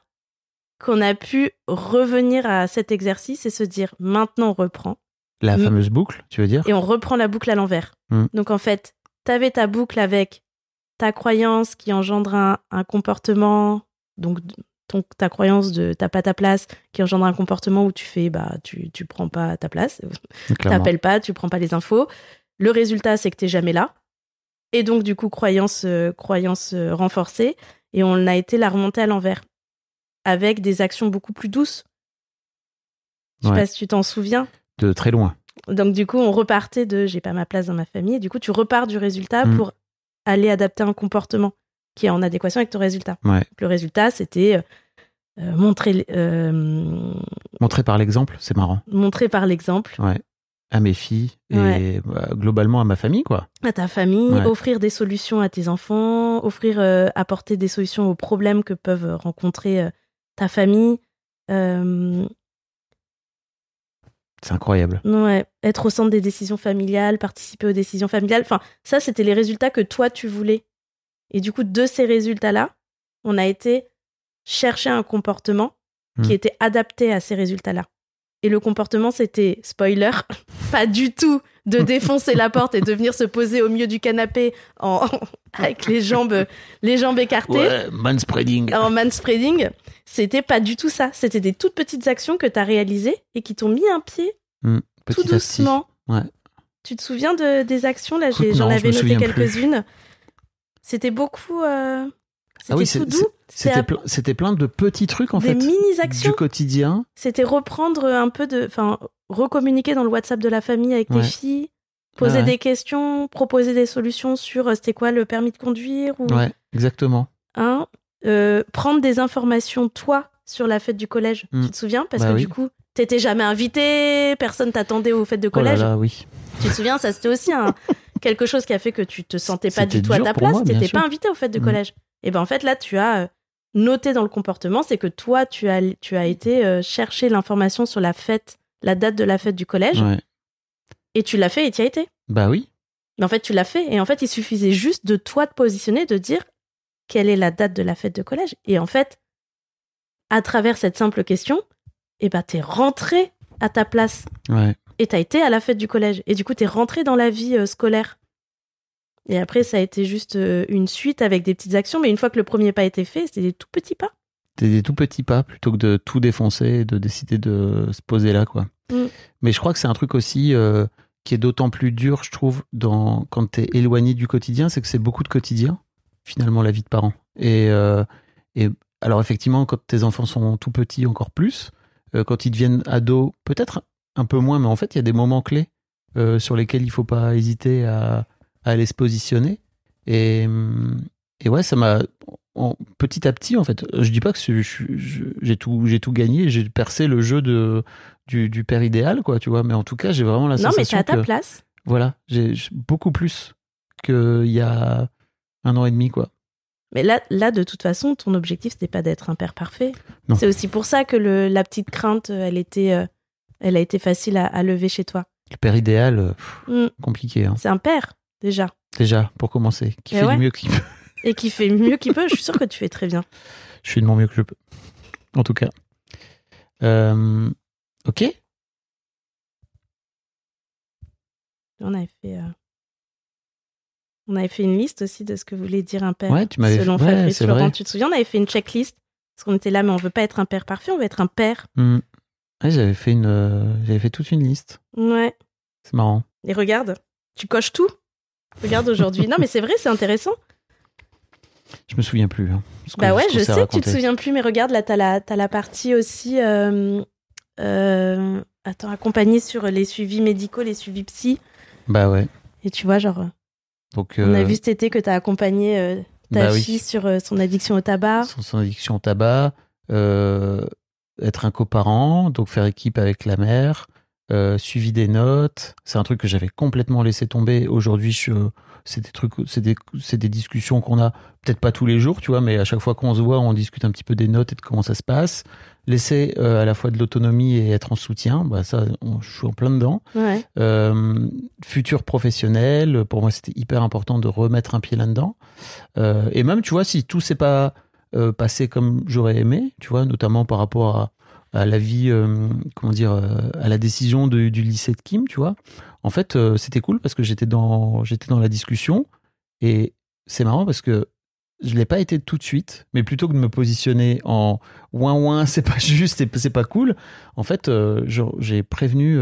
qu'on a pu revenir à cet exercice et se dire maintenant on reprend. La fameuse boucle, tu veux dire? Et on reprend la boucle à l'envers. Mm. Donc en fait, t'avais ta boucle avec ta croyance qui engendre un, un comportement, donc ton, ta croyance de t'as pas ta place, qui engendre un comportement où tu fais bah tu, tu prends pas ta place, t'appelles pas, tu prends pas les infos. Le résultat c'est que t'es jamais là. Et donc du coup croyance euh, croyance euh, renforcée et on a été la remonter à l'envers avec des actions beaucoup plus douces. Je sais Ouais. pas si tu t'en souviens. De très loin. Donc du coup, on repartait de j'ai pas ma place dans ma famille. Et du coup, tu repars du résultat Mm. pour aller adapter un comportement. qui est en adéquation avec ton résultat. Ouais. Le résultat, c'était euh, montrer, Montrer par l'exemple, c'est marrant. montrer par l'exemple Ouais. À mes filles et Ouais. bah, globalement à ma famille, quoi. à ta famille, Ouais. offrir des solutions à tes enfants, offrir, euh, apporter des solutions aux problèmes que peuvent rencontrer euh, ta famille. Euh, C'est incroyable. ouais, être au centre des décisions familiales, participer aux décisions familiales. Enfin, ça, c'était les résultats que toi, tu voulais. Et du coup, de ces résultats-là, on a été chercher un comportement qui Hmm. était adapté à ces résultats-là. Et le comportement, c'était, spoiler, [LAUGHS] pas du tout de [LAUGHS] défoncer la porte et de venir se poser au milieu du canapé en, [LAUGHS] avec les jambes, les jambes écartées manspreading. en manspreading. C'était pas du tout ça. C'était des toutes petites actions que tu as réalisées et qui t'ont mis un pied tout à petit. doucement. Ouais. Tu te souviens de, des actions? Là, j'en avais noté quelques-unes. C'était beaucoup. euh, C'était Ah oui, tout doux. C'était c'était plein de petits trucs en des fait mini-actions. du quotidien. C'était reprendre un peu de. Enfin, recommuniquer dans le WhatsApp de la famille avec tes Ouais. filles, poser Ouais, des questions, proposer des solutions sur euh, c'était quoi le permis de conduire ou. Ouais, exactement. hein, euh, prendre des informations, toi, sur la fête du collège. Mm. Tu te souviens? Parce Bah que oui. du coup, t'étais jamais invité, personne t'attendait aux fêtes de Oh là collège. là, oui. Tu te souviens? Ça, c'était aussi un, [LAUGHS] quelque chose qui a fait que tu te sentais pas du tout à ta place. T'étais pas invité aux fêtes de Mm. collège. Et ben en fait, là, tu as euh, noté dans le comportement, c'est que toi, tu as, tu as été euh, chercher l'information sur la fête, la date de la fête du collège, Ouais. et tu l'as fait et tu y as été. Bah oui. Mais en fait, tu l'as fait. Et en fait, il suffisait juste de toi te positionner, de dire quelle est la date de la fête de collège. Et en fait, à travers cette simple question, eh ben, t'es rentré à ta place. Ouais. Et t'as été à la fête du collège. Et du coup, t'es rentré dans la vie euh, scolaire. Et après, ça a été juste euh, une suite avec des petites actions. Mais une fois que le premier pas était fait, c'était des tout petits pas. C'était des tout petits pas plutôt que de tout défoncer et de décider de se poser là, quoi. Mm. Mais je crois que c'est un truc aussi euh, qui est d'autant plus dur, je trouve, dans, quand tu es éloigné du quotidien, c'est que c'est beaucoup de quotidien, finalement, la vie de parent. Et, euh, et alors, effectivement, quand tes enfants sont tout petits, encore plus, euh, quand ils deviennent ados, peut-être un peu moins, mais en fait, il y a des moments clés sur lesquels il faut pas hésiter à, à aller se positionner. Et, et ouais, ça m'a. petit à petit, en fait, je dis pas que j'ai tout, j'ai tout gagné, j'ai percé le jeu de, du, du père idéal, quoi, tu vois. Mais en tout cas, j'ai vraiment la non, mais t'es sensation à ta que, place. voilà, j'ai beaucoup plus qu'il y a un an et demi, quoi. Mais là, là, de toute façon, ton objectif, c'était pas d'être un père parfait. Non. C'est aussi pour ça que le, la petite crainte, euh, elle était, euh, elle a été facile à, à lever chez toi. Le père idéal, euh, pff, Mm. compliqué, hein. C'est un père, déjà. déjà, pour commencer, qui fait ouais. du mieux qu'il peut. Et qui fait mieux qu'il peut. Je suis sûre que tu fais très bien. [LAUGHS] Je fais de mon mieux que je peux. En tout cas. Euh, ok. On avait fait, euh, on avait fait une liste aussi de ce que voulait dire un père. Ouais, tu m'avais Selon fait- ouais, Fabrice Laurent, vrai. tu te souviens, on avait fait une checklist. Parce qu'on était là, mais on veut pas être un père parfait, on veut être un père. Hmm. Ouais, j'avais fait une, euh, j'avais fait toute une liste. Ouais. C'est marrant. Et regarde, tu coches tout. Regarde aujourd'hui. non, mais c'est vrai, c'est intéressant. Je me souviens plus. hein, Bah ouais, je sais que tu te souviens plus, mais regarde, là, t'as la, t'as la partie aussi. euh, euh, attends, accompagnée sur les suivis médicaux, les suivis psy. Bah ouais. Et tu vois, genre, Donc, on a euh, vu cet été que t'as accompagné euh, ta bah oui. fille sur son addiction au tabac. son, son addiction au tabac, être un coparent, donc faire équipe avec la mère, euh, suivi des notes. C'est un truc que j'avais complètement laissé tomber. Aujourd'hui, je, c'est des trucs, c'est des, c'est des discussions qu'on a peut-être pas tous les jours, tu vois, mais à chaque fois qu'on se voit, on discute un petit peu des notes et de comment ça se passe. Laisser euh, à la fois de l'autonomie et être en soutien, bah ça, on- je suis en plein dedans. Ouais. Euh, futur professionnel, pour moi c'était hyper important de remettre un pied là-dedans. Euh, et même, tu vois, si tout s'est pas euh, passé comme j'aurais aimé, tu vois, notamment par rapport à, à la vie, euh, comment dire, euh, à la décision du lycée de Kim, tu vois. En fait, euh, c'était cool parce que j'étais dans, j'étais dans la discussion et c'est marrant parce que je l'ai pas été tout de suite, mais plutôt que de me positionner en ouin ouin, [LAUGHS] c'est pas juste, c'est pas cool. En fait, j'ai prévenu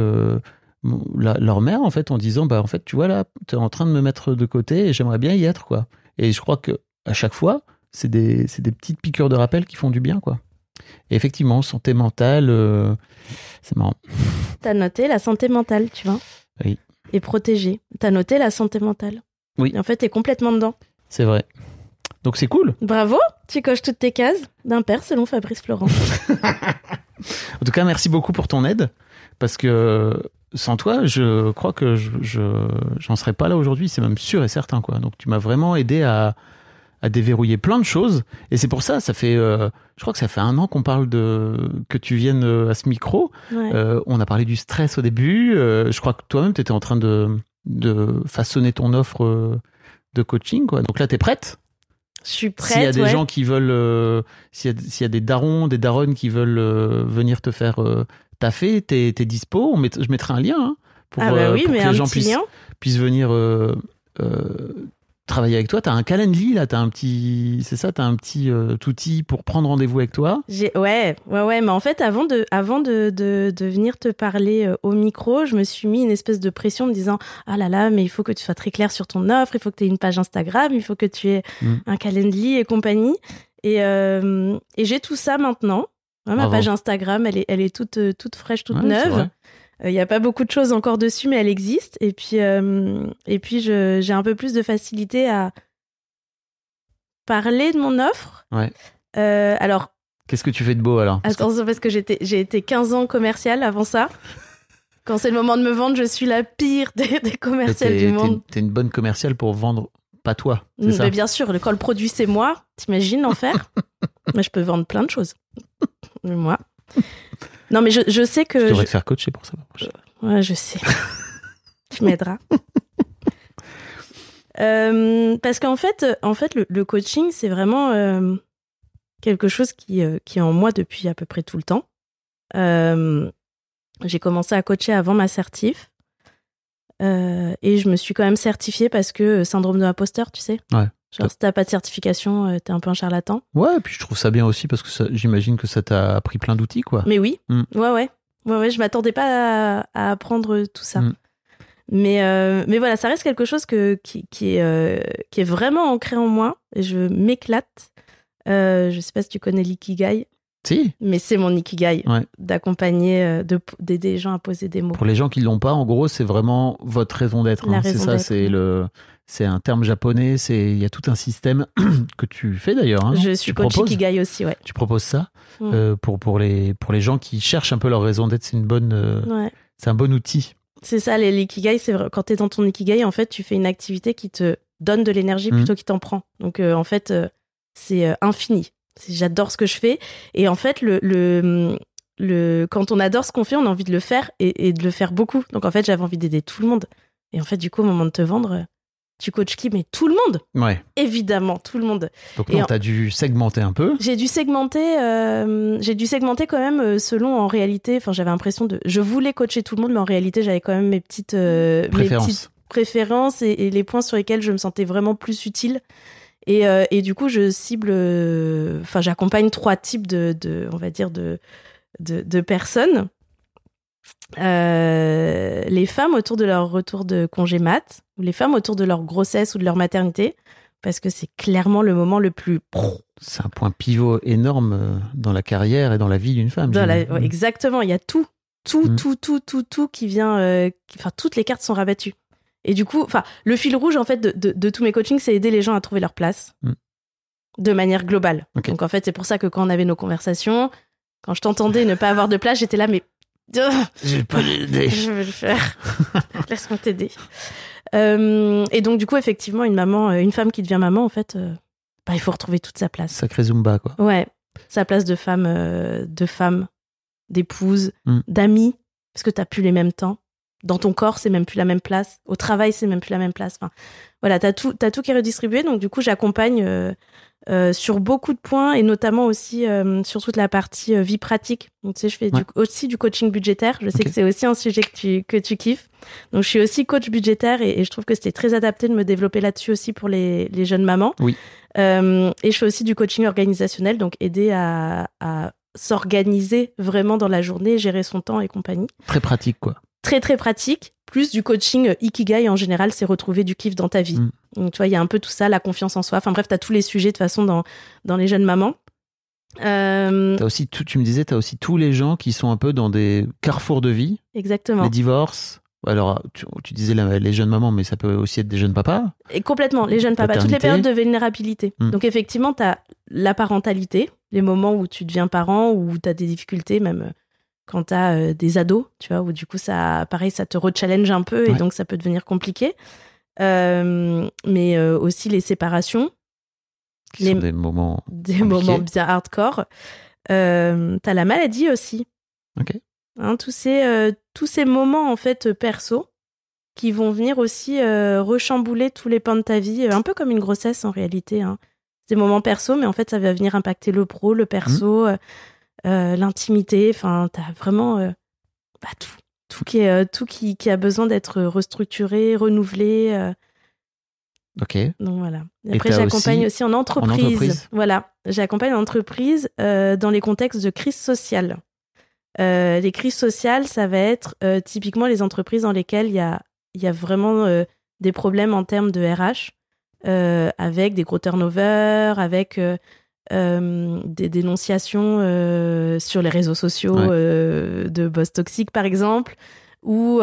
leur mère en fait en disant bah en fait tu vois là, tu es en train de me mettre de côté et j'aimerais bien y être quoi. Et je crois que à chaque fois, c'est des des petites piqûres de rappel qui font du bien quoi. Et effectivement, santé mentale, euh, c'est marrant. T'as noté la santé mentale, tu vois? Oui. Et protégée. T'as noté la santé mentale? Oui. Et en fait, t'es complètement dedans. C'est vrai. Donc c'est cool. Bravo, tu coches toutes tes cases d'un père selon Fabrice Florent. [LAUGHS] En tout cas, merci beaucoup pour ton aide. Parce que sans toi, je crois que je, je- j'en serais pas là aujourd'hui. C'est même sûr et certain, quoi. Donc tu m'as vraiment aidé à, à déverrouiller plein de choses. Et c'est pour ça, ça fait, euh, je crois que ça fait un an qu'on parle de, que tu viennes euh, à ce micro. Ouais. Euh, on a parlé du stress au début. Euh, je crois que toi-même, tu étais en train de, de façonner ton offre de coaching. Quoi. Donc là, tu es prête? Je suis prête. S'il y a des ouais. gens qui veulent, s'il y, y a des darons, des daronnes qui veulent venir te faire taffer, t'es es dispo. On met- je mettrai un lien hein, pour, ah bah oui, pour mais que les gens puissent, puissent venir travailler avec toi. Tu as un calendrier là, tu un petit, c'est ça, tu as un petit euh, outil pour prendre rendez-vous avec toi. J'ai- Ouais, ouais, ouais. Mais en fait, avant de, avant de, de, de venir te parler euh, au micro, je me suis mis une espèce de pression en me disant Ah là là, mais il faut que tu sois très clair sur ton offre, il faut que tu aies une page Instagram, il faut que tu aies Mm. un calendrier et compagnie. Et, euh, et j'ai tout ça maintenant. Ouais, ma page Instagram, elle est, elle est toute, euh, toute fraîche, toute Ouais, neuve. Il n'y a pas beaucoup de choses encore dessus, mais elle existe. Et puis, euh, et puis j'ai un peu plus de facilité à parler de mon offre. Ouais. Euh, alors, Qu'est-ce que tu fais de beau alors? Parce que- Attention, parce que j'ai été 15 ans commercial avant ça. Quand c'est le moment de me vendre, je suis la pire des, des commerciales du monde. t'es une bonne commerciale pour vendre, pas toi. Mais bien sûr, le- quand le produit c'est moi, t'imagines l'enfer? [LAUGHS] Mais je peux vendre plein de choses. Mais moi. Non, mais je, je sais que. devrais je- te faire coacher pour ça. prochaine. Ouais, je sais. [LAUGHS] tu m'aideras. [LAUGHS] Euh, parce qu'en fait, en fait le, le coaching, c'est vraiment euh, quelque chose qui, euh, qui est en moi depuis à peu près tout le temps. Euh, j'ai commencé à coacher avant ma certif. Euh, et je me suis quand même certifiée parce que euh, syndrome de l'imposteur, tu sais. Ouais. Genre, si t'as pas de certification, euh, t'es un peu un charlatan. Ouais, puis je trouve ça bien aussi parce que ça- j'imagine que ça t'a appris plein d'outils, quoi. Mais oui, Mm. ouais, ouais. Ouais, ouais, je m'attendais pas à, à apprendre tout ça. Mm. Mais, euh, mais voilà, ça reste quelque chose que, qui, qui, est, euh, qui est vraiment ancré en moi. Et je m'éclate. Je sais pas si tu connais l'ikigai, Si, mais c'est mon ikigai Ouais. d'accompagner, euh, de- d'aider les gens à poser des mots. pour les gens qui l'ont pas, en gros, c'est vraiment votre raison d'être. Hein. C'est ça, c'est le, c'est un terme japonais. C'est, il y a tout un système [CLEARS THROAT] que tu fais d'ailleurs. hein, je suis tu coach proposes, ikigai aussi, ouais. Tu proposes ça Mm. euh, pour pour les pour les gens qui cherchent un peu leur raison d'être. C'est une bonne, euh, ouais. c'est un bon outil. C'est ça, les- l'ikigai, c'est. Quand t'es dans ton ikigai, en fait, tu fais une activité qui te donne de l'énergie Mhm. plutôt qu'il t'en prend. Donc, euh, en fait, c'est infini. J'adore ce que je fais. Et en fait, le, le, le, quand on adore ce qu'on fait, on a envie de le faire et, et de le faire beaucoup. Donc, en fait, j'avais envie d'aider tout le monde. Et en fait, du coup, au moment de te vendre, euh, tu coaches qui? Mais tout le monde Ouais. Évidemment, tout le monde. Donc non, en- t'as dû segmenter un peu. J'ai dû segmenter, euh, j'ai dû segmenter quand même euh, selon en réalité. Enfin, j'avais l'impression de, je voulais coacher tout le monde, mais en réalité, j'avais quand même mes petites, euh, mes petites Préférence. préférences et, et les points sur lesquels je me sentais vraiment plus utile. Et, euh, et du coup, je cible, euh, enfin, j'accompagne trois types de, de, on va dire, de, de, de personnes. Euh, les femmes autour de leur retour de congé mat, ou les femmes autour de leur grossesse ou de leur maternité, parce que c'est clairement le moment le plus C'est un point pivot énorme dans la carrière et dans la vie d'une femme. Dans la- j'imagine. ouais, exactement, il y a tout, tout, Mm. tout, tout, tout, tout qui vient. Enfin, toutes les cartes sont rabattues. Et du coup, enfin, le fil rouge en fait de, de- de tous mes coachings, c'est aider les gens à trouver leur place Mm. de manière globale. Donc en fait, c'est pour ça que quand on avait nos conversations, quand je t'entendais ne pas avoir de place, j'étais là, mais [LAUGHS] J'ai pas l'idée. je vais le faire. [LAUGHS] Laisse-moi t'aider. Euh, et donc du coup, effectivement, une maman, euh, une femme qui devient maman, en fait, euh, bah, il faut retrouver toute sa place. Sacré Zumba, quoi. Ouais, sa place de femme, euh, de femme, d'épouse, Mm. d'amie, parce que t'as plus les mêmes temps. Dans ton corps, c'est même plus la même place. Au travail, c'est même plus la même place. Enfin, voilà, t'as tout, t'as tout qui est redistribué. Donc du coup, j'accompagne euh, euh, sur beaucoup de points et notamment aussi euh, sur toute la partie vie pratique. Donc tu sais, je fais du- aussi du coaching budgétaire. Je sais que c'est aussi un sujet que tu que tu kiffes. Donc je suis aussi coach budgétaire et, et je trouve que c'était très adapté de me développer là-dessus aussi pour les, les jeunes mamans. Oui. Et je fais aussi du coaching organisationnel, donc aider à, à s'organiser vraiment dans la journée, gérer son temps et compagnie. Très pratique, quoi. Très très pratique. Plus du coaching Ikigai en général, c'est retrouver du kiff dans ta vie. Mm. Donc tu vois, il y a un peu tout ça, la confiance en soi. Enfin bref, t'as tous les sujets de toute façon dans, dans les jeunes mamans. Euh, aussi tout, tu me disais, tu as aussi tous les gens qui sont un peu dans des carrefours de vie, exactement. les divorces, Alors, tu, tu disais la- les jeunes mamans, mais ça peut aussi être des jeunes papas. Et complètement, les jeunes papas, toutes les périodes de vulnérabilité. Mm. Donc effectivement, tu as la parentalité, les moments où tu deviens parent, où tu as des difficultés, même quand tu as des ados, tu vois, où du coup, ça, pareil, ça te rechallenge un peu et Ouais. donc ça peut devenir compliqué. Euh, mais euh, aussi les séparations, Qui Les- sont des moments. des moments bien hardcore. Euh, tu as la maladie aussi. Ok. Hein, tous, ces, euh, tous ces moments, en fait, euh, perso, qui vont venir aussi euh, rechambouler tous les pans de ta vie, euh, un peu comme une grossesse en réalité. Hein. Des moments perso, mais en fait, ça va venir impacter le pro, le perso, euh, euh, l'intimité. Enfin, t'as vraiment euh, bah, tout. Tout, qui, est, euh, tout qui, qui a besoin d'être restructuré, renouvelé. Ok. donc voilà. Et après, j'accompagne aussi- aussi, en entreprise. entreprise. Voilà. J'accompagne en entreprise dans les contextes de crise sociale. Les crises sociales, ça va être typiquement les entreprises dans lesquelles il y a, y a vraiment des problèmes en termes de RH, avec des gros turnovers, avec euh, des dénonciations euh, sur les réseaux sociaux Ouais. euh, de boss toxiques, par exemple, ou,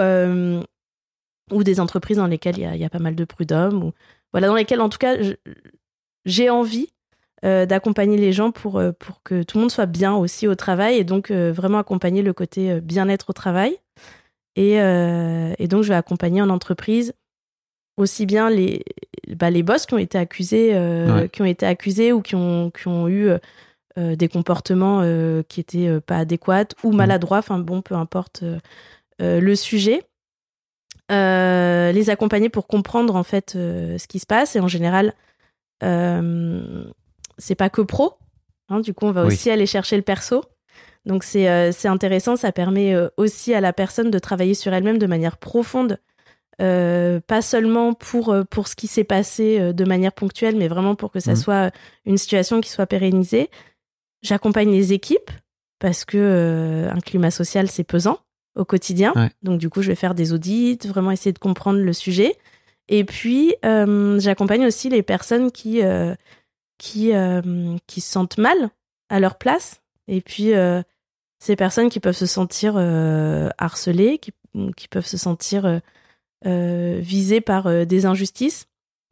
ou des entreprises dans lesquelles il y a, il y a pas mal de prud'hommes, ou voilà, dans lesquelles, en tout cas, j'ai envie d'accompagner les gens pour, pour que tout le monde soit bien aussi au travail et donc vraiment accompagner le côté bien-être au travail. Et, et donc, je vais accompagner en entreprise aussi bien les, bah, les boss qui ont été accusés, euh, Ouais. qui ont été accusés ou qui ont, qui ont eu euh, euh, des comportements qui étaient pas adéquats ou maladroits, enfin bon, peu importe le sujet. Euh, les accompagner pour comprendre en fait euh, ce qui se passe et en général euh, c'est pas que pro hein, du coup on va Oui. aussi aller chercher le perso donc c'est intéressant ça permet aussi à la personne de travailler sur elle-même de manière profonde euh, pas seulement pour, euh, pour ce qui s'est passé euh, de manière ponctuelle, mais vraiment pour que ça Mhm. soit une situation qui soit pérennisée. J'accompagne les équipes parce que euh, un climat social, c'est pesant au quotidien. Ouais. Donc, du coup, je vais faire des audits, vraiment essayer de comprendre le sujet. Et puis, euh, j'accompagne aussi les personnes qui, qui, qui se sentent mal à leur place. Et puis, ces personnes qui peuvent se sentir harcelées, qui, qui peuvent se sentir visées par euh, des injustices,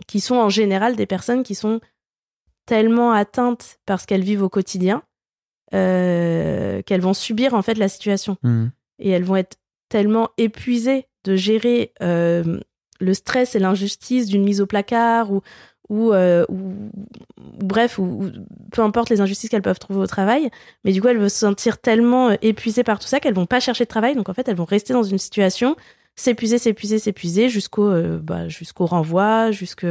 qui sont en général des personnes qui sont tellement atteintes par ce qu'elles vivent au quotidien euh, qu'elles vont subir en fait la situation. Mhm. et elles vont être tellement épuisées de gérer euh, le stress et l'injustice d'une mise au placard ou ou, euh, ou- ou bref ou, peu importe les injustices qu'elles peuvent trouver au travail. Mais du coup elles vont se sentir tellement euh, épuisées par tout ça qu'elles vont pas chercher de travail. Donc en fait elles vont rester dans une situation s'épuiser s'épuiser s'épuiser jusqu'au euh, bah, jusqu'au renvoi jusque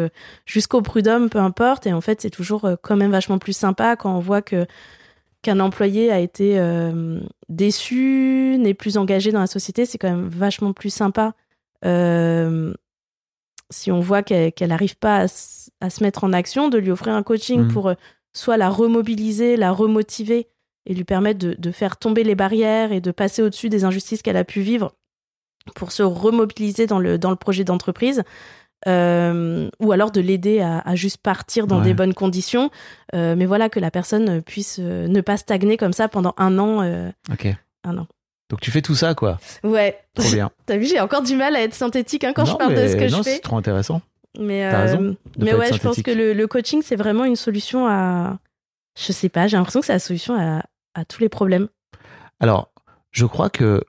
jusqu'au prud'homme peu importe. Et en fait c'est toujours euh, quand même vachement plus sympa quand on voit que qu'un employé a été euh, déçu, n'est plus engagé dans la société, c'est quand même vachement plus sympa euh, si on voit qu'elle n'arrive pas à, se mettre en action, de lui offrir un coaching Mhm. pour soit la remobiliser, la remotiver et lui permettre de, de faire tomber les barrières et de passer au-dessus des injustices qu'elle a pu vivre pour se remobiliser dans le, dans le projet d'entreprise. Euh, ou alors de l'aider à, à juste partir dans Ouais. des bonnes conditions. Euh, mais voilà, que la personne puisse euh, ne pas stagner comme ça pendant un an. Ok. un an. Donc tu fais tout ça, quoi. Ouais. Trop [LAUGHS] bien. T'as vu, j'ai encore du mal à être synthétique hein, quand Non, je parle de ce que non, je c'est fais. trop intéressant. Mais, raison mais ouais, je pense que le, le coaching, c'est vraiment une solution à. Je sais pas, j'ai l'impression que c'est la solution à, à tous les problèmes. Alors, je crois que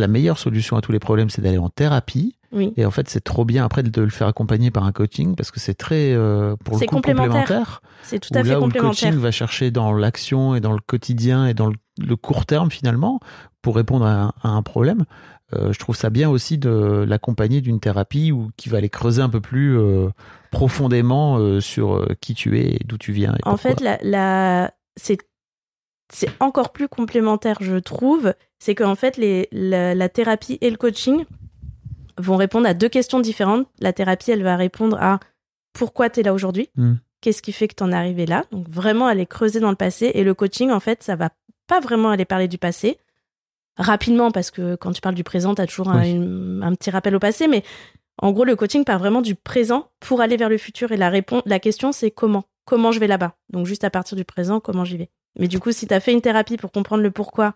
la meilleure solution à tous les problèmes, c'est d'aller en thérapie. Oui. Et en fait, c'est trop bien après de le faire accompagner par un coaching parce que c'est très, euh, pour le coup, complémentaire. complémentaire. C'est tout Où à fait là où le complémentaire. coaching va chercher dans l'action et dans le quotidien et dans le, le court terme finalement pour répondre à un, à un problème. euh, je trouve ça bien aussi de l'accompagner d'une thérapie ou qui va aller creuser un peu plus euh, profondément euh, sur qui tu es et d'où tu viens. Et En pourquoi. fait, la, la- c'est c'est encore plus complémentaire, je trouve. C'est qu'en fait, les, la, la thérapie et le coaching vont répondre à deux questions différentes. La thérapie, elle va répondre à pourquoi tu es là aujourd'hui Hmm. Qu'est-ce qui fait que tu en es arrivé là Donc vraiment aller creuser dans le passé. Et le coaching, en fait, ça va pas vraiment aller parler du passé. Rapidement, parce que quand tu parles du présent, tu as toujours Oui. un petit rappel au passé. Mais en gros, le coaching part vraiment du présent pour aller vers le futur. Et la, réponse, la question, c'est comment? Comment je vais là-bas? Donc juste à partir du présent, comment j'y vais? Mais du coup, si tu as fait une thérapie pour comprendre le pourquoi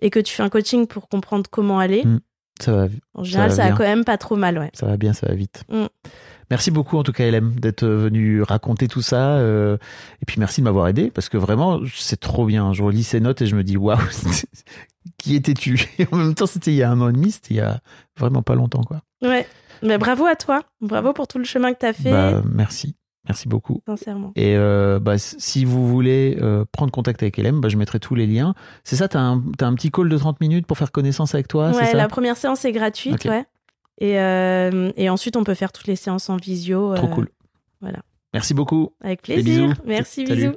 et que tu fais un coaching pour comprendre comment aller, Mm. Ça va, En général, va ça, va quand même pas trop mal, ouais. ça va bien, ça va vite. Mm. Merci beaucoup en tout cas LM d'être venu raconter tout ça euh, et puis merci de m'avoir aidé parce que vraiment c'est trop bien. Je relis ces notes et je me dis waouh [LAUGHS] qui étais-tu? Et [LAUGHS] en même temps c'était il y a un an et demi, c'était il y a vraiment pas longtemps quoi. Ouais. Mais bravo à toi. Bravo pour tout le chemin que t'as fait, Bah merci, merci beaucoup. sincèrement. Et euh, bah, si vous voulez euh, prendre contact avec LM, bah, je mettrai tous les liens. C'est ça, t'as un, t'as un petit call de 30 minutes pour faire connaissance avec toi, ouais, ça la première séance est gratuite, ouais. Et, euh, et ensuite, on peut faire toutes les séances en visio. Trop euh, cool. voilà. Merci beaucoup. Avec plaisir. bisous. Merci, Salut. bisous.